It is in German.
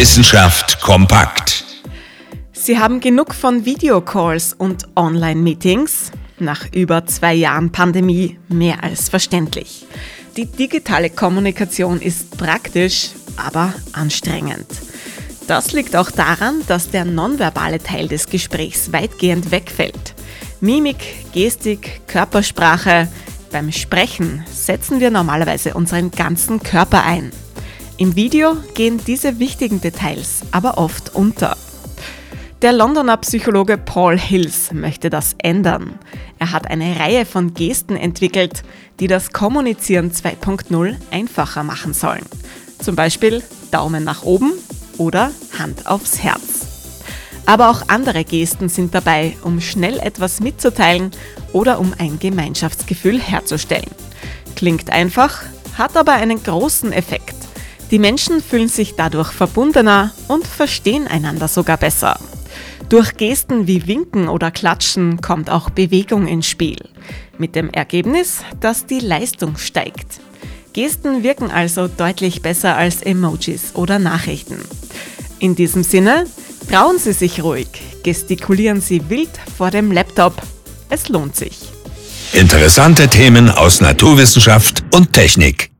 Wissenschaft kompakt. Sie haben genug von Videocalls und Online-Meetings? Nach über zwei Jahren Pandemie mehr als verständlich. Die digitale Kommunikation ist praktisch, aber anstrengend. Das liegt auch daran, dass der nonverbale Teil des Gesprächs weitgehend wegfällt. Mimik, Gestik, Körpersprache. Beim Sprechen setzen wir normalerweise unseren ganzen Körper ein. Im Video gehen diese wichtigen Details aber oft unter. Der Londoner Psychologe Paul Hills möchte das ändern. Er hat eine Reihe von Gesten entwickelt, die das Kommunizieren 2.0 einfacher machen sollen. Zum Beispiel Daumen nach oben oder Hand aufs Herz. Aber auch andere Gesten sind dabei, um schnell etwas mitzuteilen oder um ein Gemeinschaftsgefühl herzustellen. Klingt einfach, hat aber einen großen Effekt. Die Menschen fühlen sich dadurch verbundener und verstehen einander sogar besser. Durch Gesten wie Winken oder Klatschen kommt auch Bewegung ins Spiel. Mit dem Ergebnis, dass die Leistung steigt. Gesten wirken also deutlich besser als Emojis oder Nachrichten. In diesem Sinne, trauen Sie sich ruhig, gestikulieren Sie wild vor dem Laptop. Es lohnt sich. Interessante Themen aus Naturwissenschaft und Technik.